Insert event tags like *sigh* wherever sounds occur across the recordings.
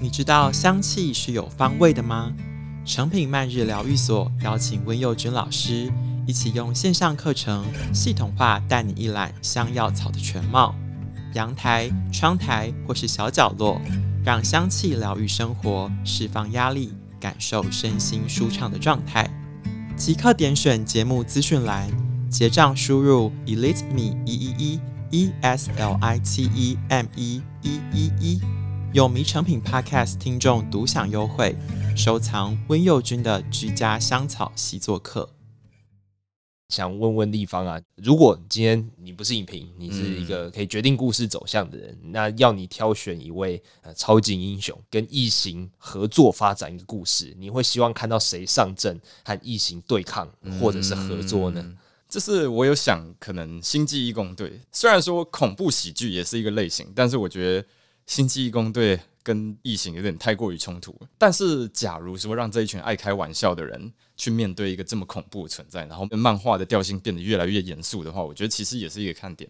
你知道香气是有方位的吗？诚品慢日疗愈所邀请温佑君老师一起用线上课程系统化带你一览香药草的全貌。阳台、窗台或是小角落，让香气疗愈生活，释放压力，感受身心舒畅的状态。即刻点选节目资讯栏，结账输入 elite me 一一一 e s l i t e m e 一一一，有迷成品 Podcast 听众独享优惠，收藏温佑君的居家香草习作课。想问问立方啊，如果今天你不是影评，你是一个可以决定故事走向的人，嗯、那要你挑选一位呃超级英雄跟异形合作发展一个故事，你会希望看到谁上阵和异形对抗，或者是合作呢？嗯、这是我有想，可能星际异攻队虽然说恐怖喜剧也是一个类型，但是我觉得星际异攻队跟异形有点太过于冲突。但是假如说让这一群爱开玩笑的人，去面对一个这么恐怖的存在，然后漫画的调性变得越来越严肃的话，我觉得其实也是一个看点。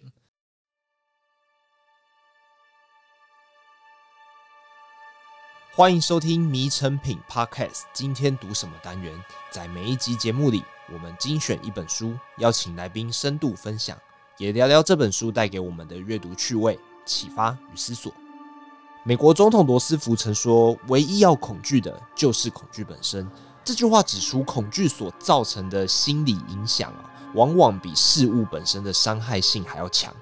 欢迎收听《迷成品 Podcast》，今天读什么单元？在每一集节目里，我们精选一本书，邀请来宾深度分享，也聊聊这本书带给我们的阅读趣味、启发与思索。美国总统罗斯福曾说：“唯一要恐惧的，就是恐惧本身。”这句话指出，恐惧所造成的心理影响啊，往往比事物本身的伤害性还要强。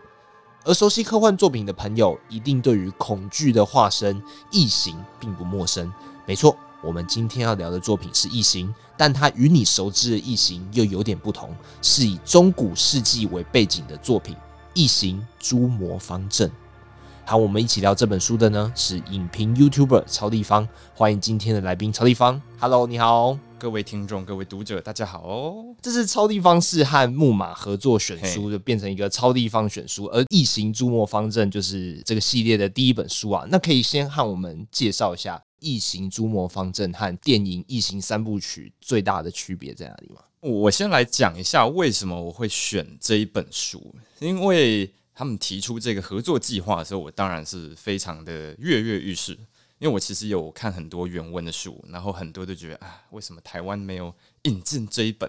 而熟悉科幻作品的朋友，一定对于恐惧的化身异形并不陌生。没错，我们今天要聊的作品是《异形》，但它与你熟知的异形又有点不同，是以中古世纪为背景的作品《异形：诸魔方阵》。和我们一起聊这本书的呢，是影评 YouTuber 超地方。欢迎今天的来宾超地方。Hello，你好，各位听众、各位读者，大家好哦。这是超地方是和木马合作选书，就变成一个超地方选书。而《异形：诸魔方阵》就是这个系列的第一本书啊。那可以先和我们介绍一下《异形：诸魔方阵》和电影《异形三部曲》最大的区别在哪里吗？我先来讲一下为什么我会选这一本书，因为。他们提出这个合作计划的时候，我当然是非常的跃跃欲试，因为我其实有看很多原文的书，然后很多都觉得啊，为什么台湾没有引进这一本？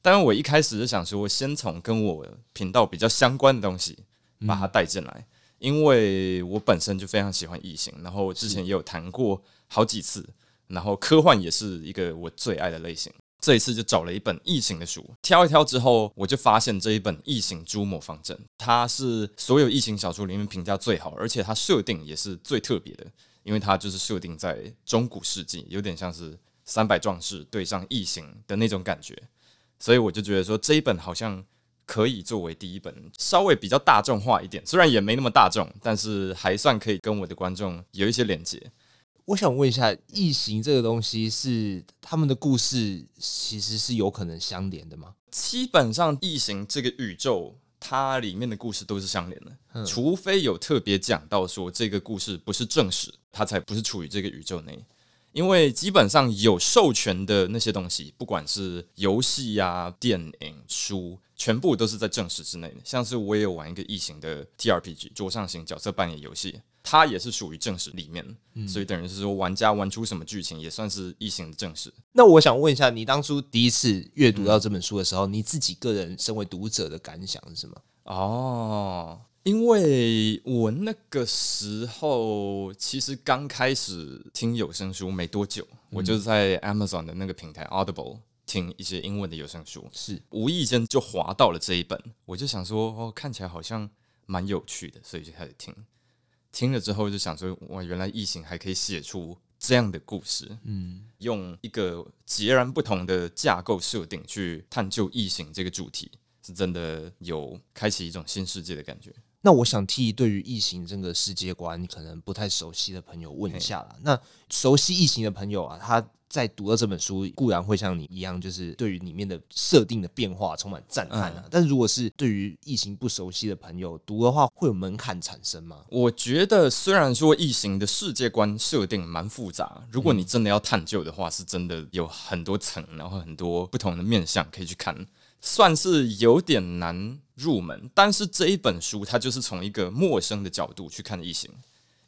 当然，我一开始就想说，我先从跟我频道比较相关的东西把它带进来，嗯、因为我本身就非常喜欢异形，然后之前也有谈过好几次，然后科幻也是一个我最爱的类型。这一次就找了一本异形的书，挑一挑之后，我就发现这一本《异形：诸魔方阵》，它是所有异形小说里面评价最好，而且它设定也是最特别的，因为它就是设定在中古世纪，有点像是三百壮士对上异形的那种感觉，所以我就觉得说这一本好像可以作为第一本，稍微比较大众化一点，虽然也没那么大众，但是还算可以跟我的观众有一些连接。我想问一下，异形这个东西是他们的故事，其实是有可能相连的吗？基本上，异形这个宇宙，它里面的故事都是相连的，嗯、除非有特别讲到说这个故事不是正史，它才不是处于这个宇宙内。因为基本上有授权的那些东西，不管是游戏呀、电影、书，全部都是在正史之内的。像是我也有玩一个异形的 TRPG 桌上型角色扮演游戏。它也是属于正史里面，嗯、所以等于是说，玩家玩出什么剧情，也算是异形的正史。那我想问一下，你当初第一次阅读到这本书的时候，嗯、你自己个人身为读者的感想是什么？哦，因为我那个时候其实刚开始听有声书没多久，嗯、我就在 Amazon 的那个平台 Audible 听一些英文的有声书，是无意间就滑到了这一本，我就想说，哦，看起来好像蛮有趣的，所以就开始听。听了之后就想说，哇，原来异形还可以写出这样的故事。嗯，用一个截然不同的架构设定去探究异形这个主题，是真的有开启一种新世界的感觉。那我想替对于异形这个世界观你可能不太熟悉的朋友问一下啦。那熟悉异形的朋友啊，他。在读了这本书，固然会像你一样，就是对于里面的设定的变化充满赞叹啊。嗯、但如果是对于异形不熟悉的朋友读的话，会有门槛产生吗？我觉得虽然说异形的世界观设定蛮复杂，如果你真的要探究的话，是真的有很多层，然后很多不同的面向可以去看，算是有点难入门。但是这一本书它就是从一个陌生的角度去看异形。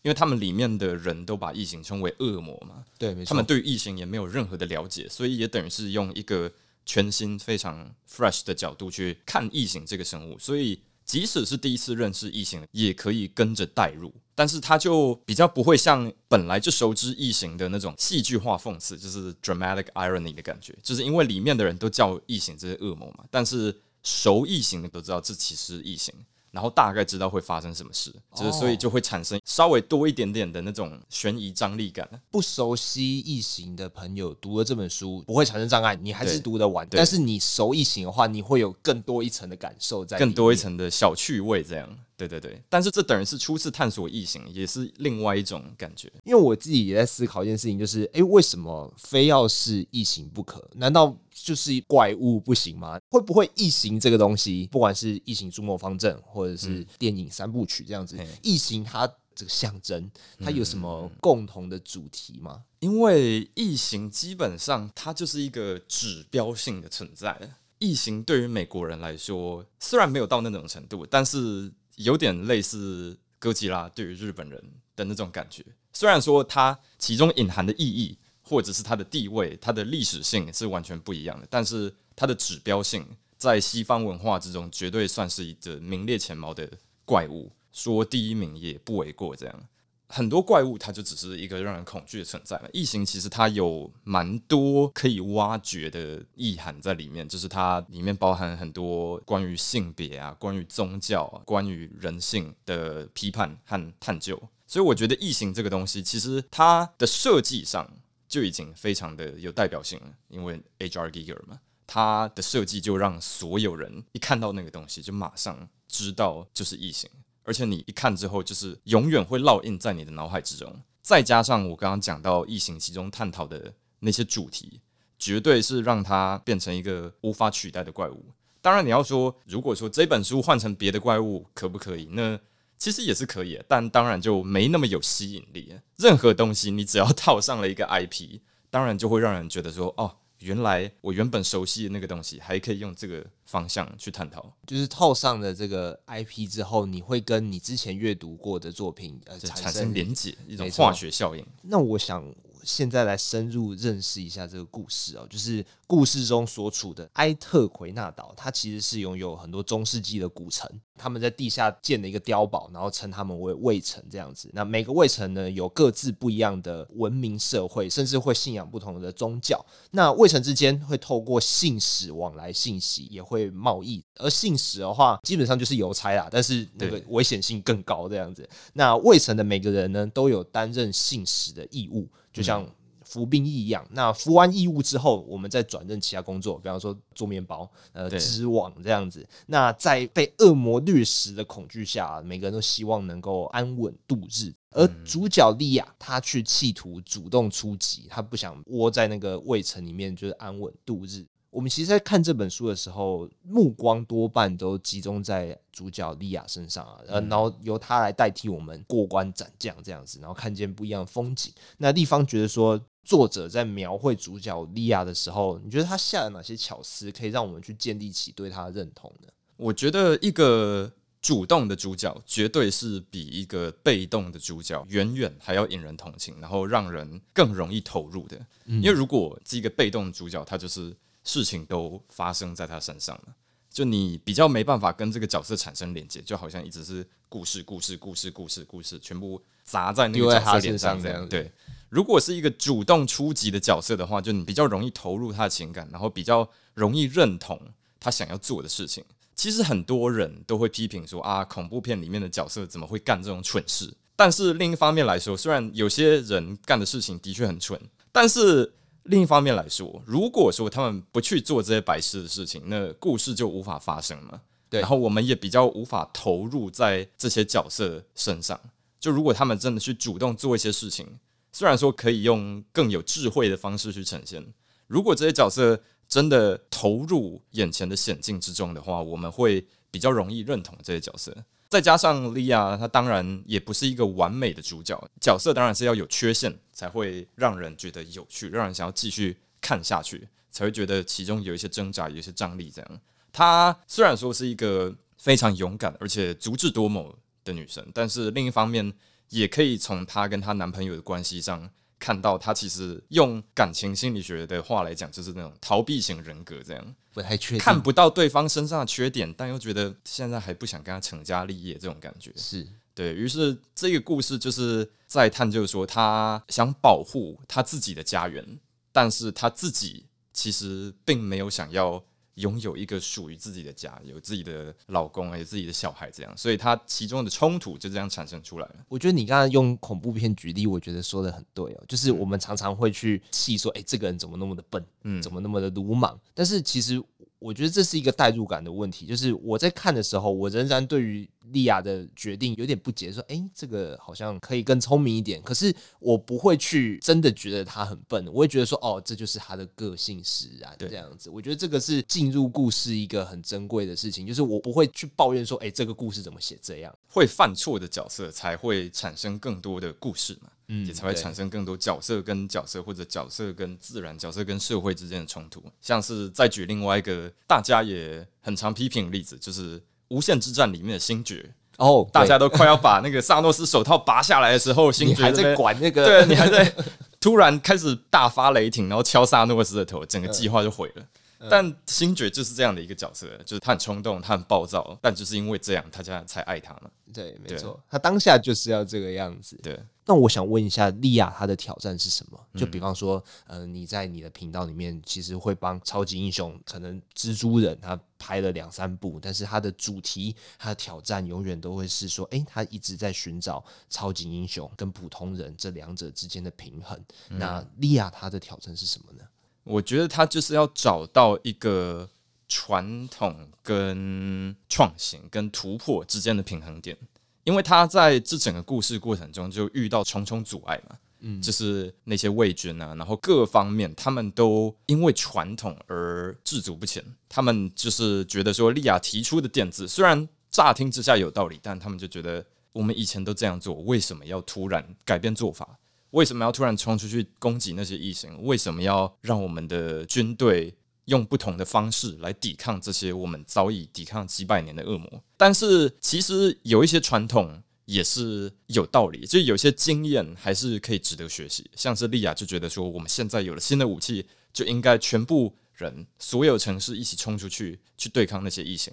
因因为他们里面的人都把异形称为恶魔嘛，对，没错。他们对于异形也没有任何的了解，所以也等于是用一个全新、非常 fresh 的角度去看异形这个生物，所以。即使是第一次认识异形，也可以跟着带入，但是它就比较不会像本来就熟知异形的那种戏剧化讽刺，就是 dramatic irony 的感觉，就是因为里面的人都叫异形这些恶魔嘛，但是熟异形的都知道这其实是异形。然后大概知道会发生什么事，就是所以就会产生稍微多一点点的那种悬疑张力感。不熟悉异形的朋友读了这本书不会产生障碍，你还是读得完。但是你熟异形的话，你会有更多一层的感受在，更多一层的小趣味这样。对对对，但是这等于是初次探索异形，也是另外一种感觉。因为我自己也在思考一件事情，就是哎，为什么非要是异形不可？难道就是怪物不行吗？会不会异形这个东西，不管是异形逐魔方阵，或者是电影三部曲这样子，异、嗯、形它这个象征，它有什么共同的主题吗？因为异形基本上它就是一个指标性的存在。异形对于美国人来说，虽然没有到那种程度，但是。有点类似哥吉拉对于日本人的那种感觉，虽然说它其中隐含的意义或者是它的地位、它的历史性是完全不一样的，但是它的指标性在西方文化之中绝对算是一个名列前茅的怪物，说第一名也不为过。这样。很多怪物，它就只是一个让人恐惧的存在嘛。异形其实它有蛮多可以挖掘的意涵在里面，就是它里面包含很多关于性别啊、关于宗教啊、关于人性的批判和探究。所以我觉得异形这个东西，其实它的设计上就已经非常的有代表性了，因为 H.R. Giger 嘛，它的设计就让所有人一看到那个东西，就马上知道就是异形。而且你一看之后，就是永远会烙印在你的脑海之中。再加上我刚刚讲到异形其中探讨的那些主题，绝对是让它变成一个无法取代的怪物。当然，你要说如果说这本书换成别的怪物可不可以？那其实也是可以，但当然就没那么有吸引力。任何东西你只要套上了一个 IP，当然就会让人觉得说哦。原来我原本熟悉的那个东西，还可以用这个方向去探讨。就是套上了这个 IP 之后，你会跟你之前阅读过的作品呃产生，连接，一种化学效应。那我想。现在来深入认识一下这个故事哦，就是故事中所处的埃特奎纳岛，它其实是拥有很多中世纪的古城，他们在地下建了一个碉堡，然后称他们为卫城这样子。那每个卫城呢，有各自不一样的文明社会，甚至会信仰不同的宗教。那卫城之间会透过信使往来信息，也会贸易。而信使的话，基本上就是邮差啦，但是那个危险性更高这样子。那卫城的每个人呢，都有担任信使的义务。就像服兵役一样，那服完义务之后，我们再转任其他工作，比方说做面包、呃织网这样子。那在被恶魔掠食的恐惧下，每个人都希望能够安稳度日。而主角莉亚，她去企图主动出击，她不想窝在那个卫城里面，就是安稳度日。我们其实，在看这本书的时候，目光多半都集中在主角莉亚身上啊，呃，然后由她来代替我们过关斩将这样子，然后看见不一样的风景。那立方觉得说，作者在描绘主角莉亚的时候，你觉得他下了哪些巧思，可以让我们去建立起对他的认同呢？我觉得一个主动的主角，绝对是比一个被动的主角远远还要引人同情，然后让人更容易投入的。因为如果是一个被动的主角，他就是。事情都发生在他身上了，就你比较没办法跟这个角色产生连接，就好像一直是故事、故事、故事、故事、故事，全部砸在那个角色脸上这样。对，如果是一个主动出击的角色的话，就你比较容易投入他的情感，然后比较容易认同他想要做的事情。其实很多人都会批评说啊，恐怖片里面的角色怎么会干这种蠢事？但是另一方面来说，虽然有些人干的事情的确很蠢，但是。另一方面来说，如果说他们不去做这些白痴的事情，那故事就无法发生嘛。对，然后我们也比较无法投入在这些角色身上。就如果他们真的去主动做一些事情，虽然说可以用更有智慧的方式去呈现，如果这些角色真的投入眼前的险境之中的话，我们会比较容易认同这些角色。再加上莉亚，她当然也不是一个完美的主角，角色当然是要有缺陷才会让人觉得有趣，让人想要继续看下去，才会觉得其中有一些挣扎，有一些张力。这样，她虽然说是一个非常勇敢而且足智多谋的女生，但是另一方面也可以从她跟她男朋友的关系上看到，他其实用感情心理学的话来讲，就是那种逃避型人格，这样。不太确定，看不到对方身上的缺点，但又觉得现在还不想跟他成家立业，这种感觉。是。对，于是这个故事就是在探究说，他想保护他自己的家园，但是他自己其实并没有想要。拥有一个属于自己的家，有自己的老公，有自己的小孩，这样，所以他其中的冲突就这样产生出来了。我觉得你刚刚用恐怖片举例，我觉得说的很对哦，就是我们常常会去细说，哎，这个人怎么那么的笨，嗯，怎么那么的鲁莽，但是其实。我觉得这是一个代入感的问题，就是我在看的时候，我仍然对于莉亚的决定有点不解，说：“诶，这个好像可以更聪明一点。”可是我不会去真的觉得他很笨，我会觉得说：“哦，这就是他的个性使然。”这样子，我觉得这个是进入故事一个很珍贵的事情，就是我不会去抱怨说：“诶，这个故事怎么写这样？”会犯错的角色才会产生更多的故事嘛。嗯，也才会产生更多角色跟角色，或者角色跟自然、角色跟社会之间的冲突。像是再举另外一个大家也很常批评的例子，就是《无限之战》里面的星爵。哦，大家都快要把那个萨诺斯手套拔下来的时候，*laughs* 星爵还在管那个，对，你还在 *laughs* 突然开始大发雷霆，然后敲萨诺斯的头，整个计划就毁了。但星爵就是这样的一个角色，就是他很冲动，他很暴躁，但就是因为这样，大家才爱他嘛。对，没错，他当下就是要这个样子。对，那我想问一下，莉亚她的挑战是什么？就比方说，呃，你在你的频道里面，其实会帮超级英雄，可能蜘蛛人他拍了两三部，但是他的主题、他的挑战永远都会是说，诶，他一直在寻找超级英雄跟普通人这两者之间的平衡。那莉亚她的挑战是什么呢？我觉得他就是要找到一个传统跟创新跟突破之间的平衡点，因为他在这整个故事过程中就遇到重重阻碍嘛，嗯，就是那些卫军啊，然后各方面他们都因为传统而驻足不前，他们就是觉得说莉亚提出的点子虽然乍听之下有道理，但他们就觉得我们以前都这样做，为什么要突然改变做法？为什么要突然冲出去攻击那些异形？为什么要让我们的军队用不同的方式来抵抗这些我们早已抵抗几百年的恶魔？但是其实有一些传统也是有道理，就有些经验还是可以值得学习。像是莉亚就觉得说，我们现在有了新的武器，就应该全部人、所有城市一起冲出去去对抗那些异形。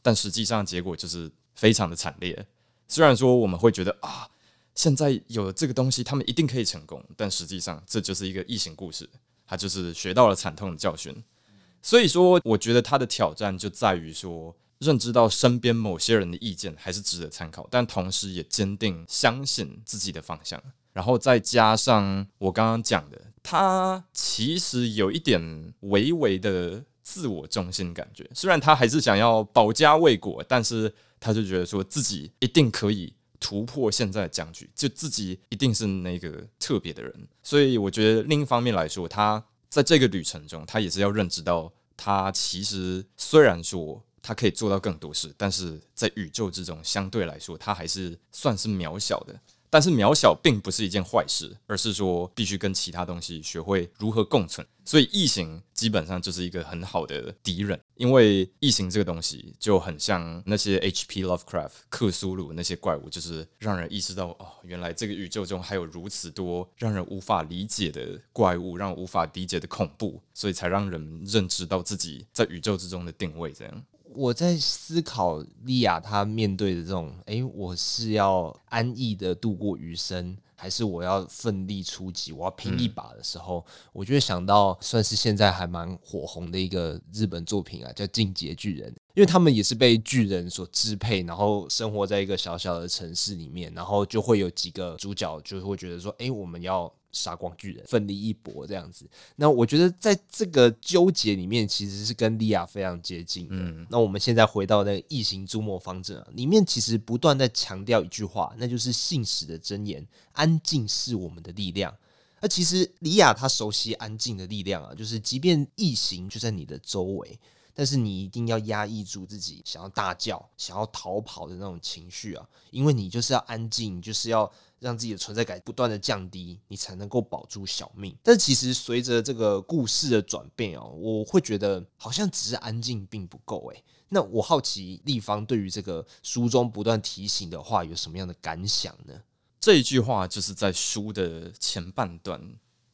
但实际上结果就是非常的惨烈。虽然说我们会觉得啊。现在有了这个东西，他们一定可以成功。但实际上，这就是一个异形故事，他就是学到了惨痛的教训。所以说，我觉得他的挑战就在于说，认知到身边某些人的意见还是值得参考，但同时也坚定相信自己的方向。然后再加上我刚刚讲的，他其实有一点微微的自我中心感觉。虽然他还是想要保家卫国，但是他就觉得说自己一定可以。突破现在的僵局，就自己一定是那个特别的人。所以我觉得另一方面来说，他在这个旅程中，他也是要认知到，他其实虽然说他可以做到更多事，但是在宇宙之中，相对来说，他还是算是渺小的。但是渺小并不是一件坏事，而是说必须跟其他东西学会如何共存。所以异形基本上就是一个很好的敌人，因为异形这个东西就很像那些 H.P. Lovecraft 克苏鲁那些怪物，就是让人意识到哦，原来这个宇宙中还有如此多让人无法理解的怪物，让人无法理解的恐怖，所以才让人认知到自己在宇宙之中的定位这样。我在思考莉亚她面对的这种，诶，我是要安逸的度过余生，还是我要奋力出击，我要拼一把的时候，嗯、我就会想到，算是现在还蛮火红的一个日本作品啊，叫《进阶巨人》，因为他们也是被巨人所支配，然后生活在一个小小的城市里面，然后就会有几个主角就会觉得说，诶，我们要。杀光巨人，奋力一搏这样子。那我觉得在这个纠结里面，其实是跟利亚非常接近的。嗯、那我们现在回到那个异形诸魔方阵啊，里面其实不断在强调一句话，那就是信使的箴言：安静是我们的力量。那其实利亚他熟悉安静的力量啊，就是即便异形就在你的周围，但是你一定要压抑住自己想要大叫、想要逃跑的那种情绪啊，因为你就是要安静，就是要。让自己的存在感不断的降低，你才能够保住小命。但其实随着这个故事的转变哦，我会觉得好像只是安静并不够诶。那我好奇立方对于这个书中不断提醒的话有什么样的感想呢？这一句话就是在书的前半段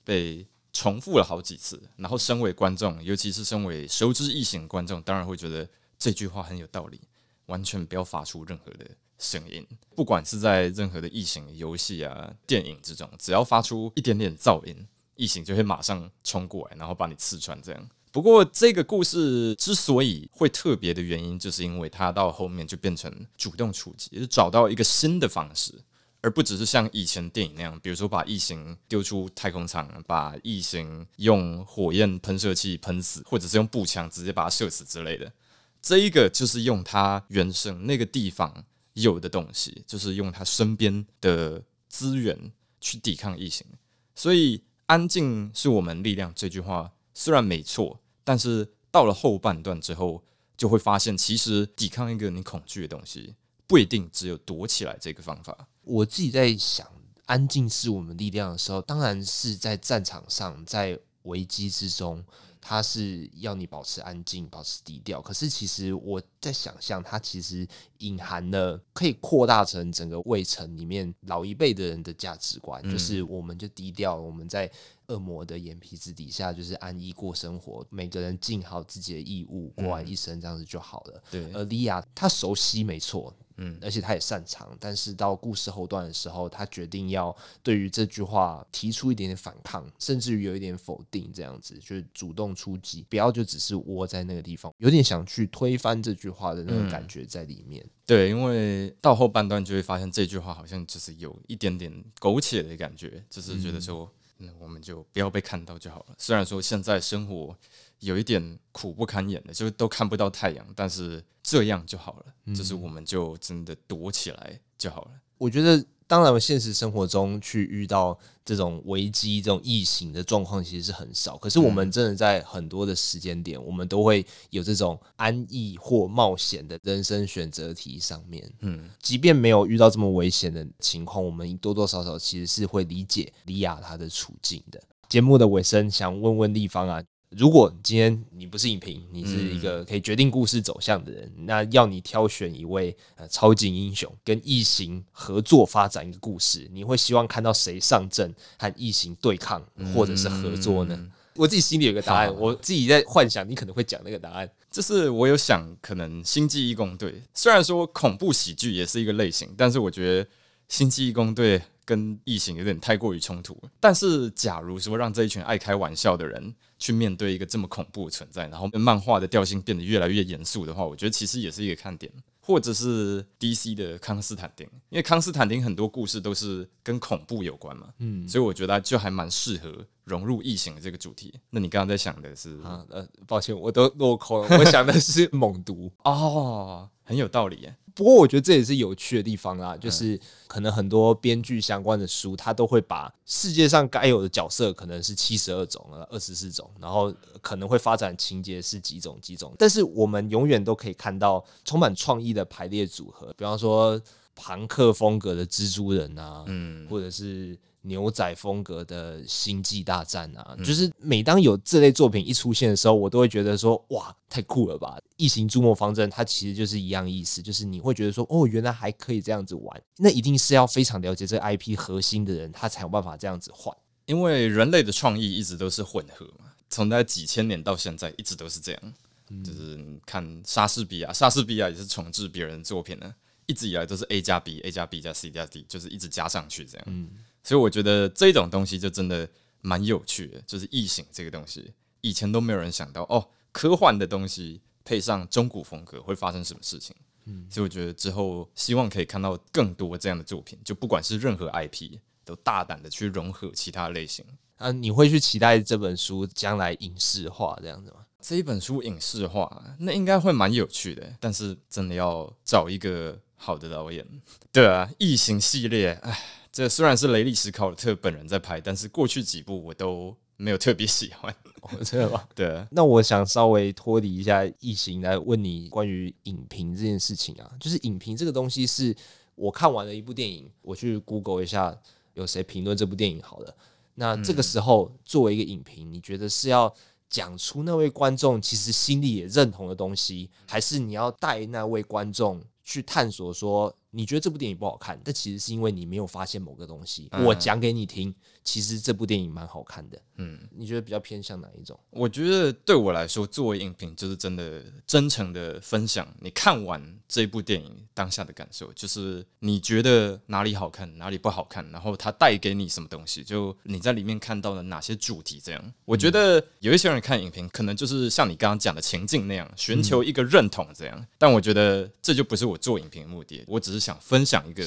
被重复了好几次，然后身为观众，尤其是身为熟知异形观众，当然会觉得这句话很有道理，完全不要发出任何的声音，不管是在任何的异形游戏啊、电影之中，只要发出一点点噪音，异形就会马上冲过来，然后把你刺穿。这样。不过这个故事之所以会特别的原因，就是因为它到后面就变成主动出击，就是找到一个新的方式。而不只是像以前电影那样，比如说把异形丢出太空舱，把异形用火焰喷射器喷死，或者是用步枪直接把它射死之类的。这一个就是用他原生那个地方有的东西，就是用他身边的资源去抵抗异形。所以“安静是我们力量”这句话虽然没错，但是到了后半段之后，就会发现其实抵抗一个你恐惧的东西，不一定只有躲起来这个方法。我自己在想，安静是我们力量的时候，当然是在战场上，在危机之中，它是要你保持安静、保持低调。可是，其实我在想象，它其实隐含了可以扩大成整个卫城里面老一辈的人的价值观，嗯、就是我们就低调，我们在恶魔的眼皮子底下，就是安逸过生活，每个人尽好自己的义务，过完一生这样子就好了。嗯、对，而莉亚她熟悉，没错。嗯，而且他也擅长，但是到故事后段的时候，他决定要对于这句话提出一点点反抗，甚至于有一点否定，这样子就是主动出击，不要就只是窝在那个地方，有点想去推翻这句话的那种感觉在里面。嗯、对，因为到后半段就会发现这句话好像就是有一点点苟且的感觉，就是觉得说，嗯，我们就不要被看到就好了。虽然说现在生活。有一点苦不堪言的，就是都看不到太阳，但是这样就好了，嗯、就是我们就真的躲起来就好了。我觉得，当然，现实生活中去遇到这种危机、这种异形的状况，其实是很少。可是，我们真的在很多的时间点，嗯、我们都会有这种安逸或冒险的人生选择题上面。嗯，即便没有遇到这么危险的情况，我们多多少少其实是会理解莉亚她的处境的。节目的尾声，想问问立方啊。如果今天你不是影评，你是一个可以决定故事走向的人，嗯、那要你挑选一位呃超级英雄跟异形合作发展一个故事，你会希望看到谁上阵和异形对抗或者是合作呢？嗯、我自己心里有个答案，我自己在幻想你可能会讲那个答案，就是我有想可能星际义工队，虽然说恐怖喜剧也是一个类型，但是我觉得星际义工队。跟异形有点太过于冲突，但是假如说让这一群爱开玩笑的人去面对一个这么恐怖的存在，然后漫画的调性变得越来越严肃的话，我觉得其实也是一个看点。或者是 DC 的康斯坦丁，因为康斯坦丁很多故事都是跟恐怖有关嘛，嗯，所以我觉得就还蛮适合融入异形的这个主题。那你刚刚在想的是？啊，呃，抱歉，我都落空了。我想的是 *laughs* 猛毒哦，很有道理耶。不过我觉得这也是有趣的地方啦，就是可能很多编剧相关的书，他都会把世界上该有的角色可能是七十二种、二十四种，然后可能会发展情节是几种几种，但是我们永远都可以看到充满创意的排列组合，比方说朋克风格的蜘蛛人啊，嗯，或者是。牛仔风格的星际大战啊，嗯、就是每当有这类作品一出现的时候，我都会觉得说，哇，太酷了吧！异形诸魔方阵，它其实就是一样意思，就是你会觉得说，哦，原来还可以这样子玩，那一定是要非常了解这个 IP 核心的人，他才有办法这样子换。因为人类的创意一直都是混合嘛，从在几千年到现在，一直都是这样。嗯、就是看莎士比亚，莎士比亚也是重置别人的作品呢，一直以来都是 A 加 B，A 加 B 加 C 加 D，就是一直加上去这样。嗯。所以我觉得这种东西就真的蛮有趣的，就是异形这个东西，以前都没有人想到哦，科幻的东西配上中古风格会发生什么事情。嗯，所以我觉得之后希望可以看到更多这样的作品，就不管是任何 IP，都大胆的去融合其他类型。啊，你会去期待这本书将来影视化这样子吗？这一本书影视化，那应该会蛮有趣的，但是真的要找一个好的导演。对啊，异形系列，哎。这虽然是雷利·史考特本人在拍，但是过去几部我都没有特别喜欢。哦，真的吗？*laughs* 对。那我想稍微脱离一下异形来问你关于影评这件事情啊，就是影评这个东西是我看完了一部电影，我去 Google 一下有谁评论这部电影好了。那这个时候作为一个影评，你觉得是要讲出那位观众其实心里也认同的东西，还是你要带那位观众去探索说？你觉得这部电影不好看，但其实是因为你没有发现某个东西。嗯、我讲给你听，其实这部电影蛮好看的。嗯，你觉得比较偏向哪一种？我觉得对我来说，作为影评，就是真的真诚的分享你看完这部电影当下的感受，就是你觉得哪里好看，哪里不好看，然后它带给你什么东西，就你在里面看到了哪些主题。这样，我觉得有一些人看影评，可能就是像你刚刚讲的情境那样，寻求一个认同这样。但我觉得这就不是我做影评的目的，我只是想分享一个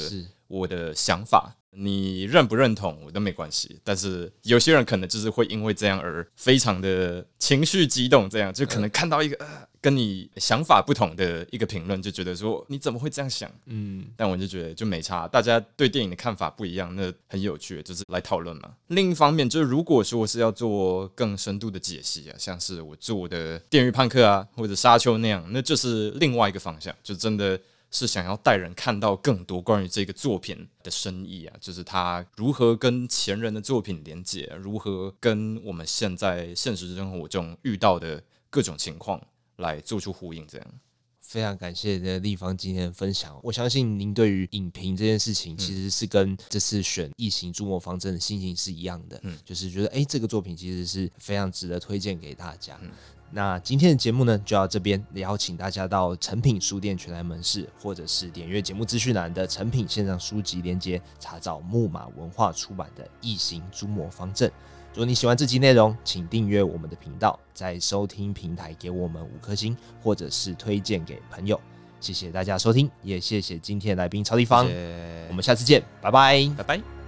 我的想法。你认不认同我都没关系，但是有些人可能就是会因为这样而非常的情绪激动，这样就可能看到一个、呃、跟你想法不同的一个评论，就觉得说你怎么会这样想？嗯，但我就觉得就没差，大家对电影的看法不一样，那很有趣，就是来讨论嘛。另一方面，就是如果说是要做更深度的解析啊，像是我做的《电驭判客》啊，或者《沙丘》那样，那就是另外一个方向，就真的。是想要带人看到更多关于这个作品的深意啊，就是他如何跟前人的作品连接，如何跟我们现在现实生活中遇到的各种情况来做出呼应。这样，非常感谢的立方今天的分享。我相信您对于影评这件事情，其实是跟这次选《异形：诸魔方阵》的心情是一样的，嗯，就是觉得哎，这个作品其实是非常值得推荐给大家。嗯那今天的节目呢，就到这边，邀请大家到诚品书店全台门市，或者是点阅节目资讯栏的诚品线上书籍链接，查找木马文化出版的《异形：诸魔方阵》。如果你喜欢这集内容，请订阅我们的频道，在收听平台给我们五颗星，或者是推荐给朋友。谢谢大家收听，也谢谢今天的来宾超立方。谢谢。我们下次见，拜拜，拜拜。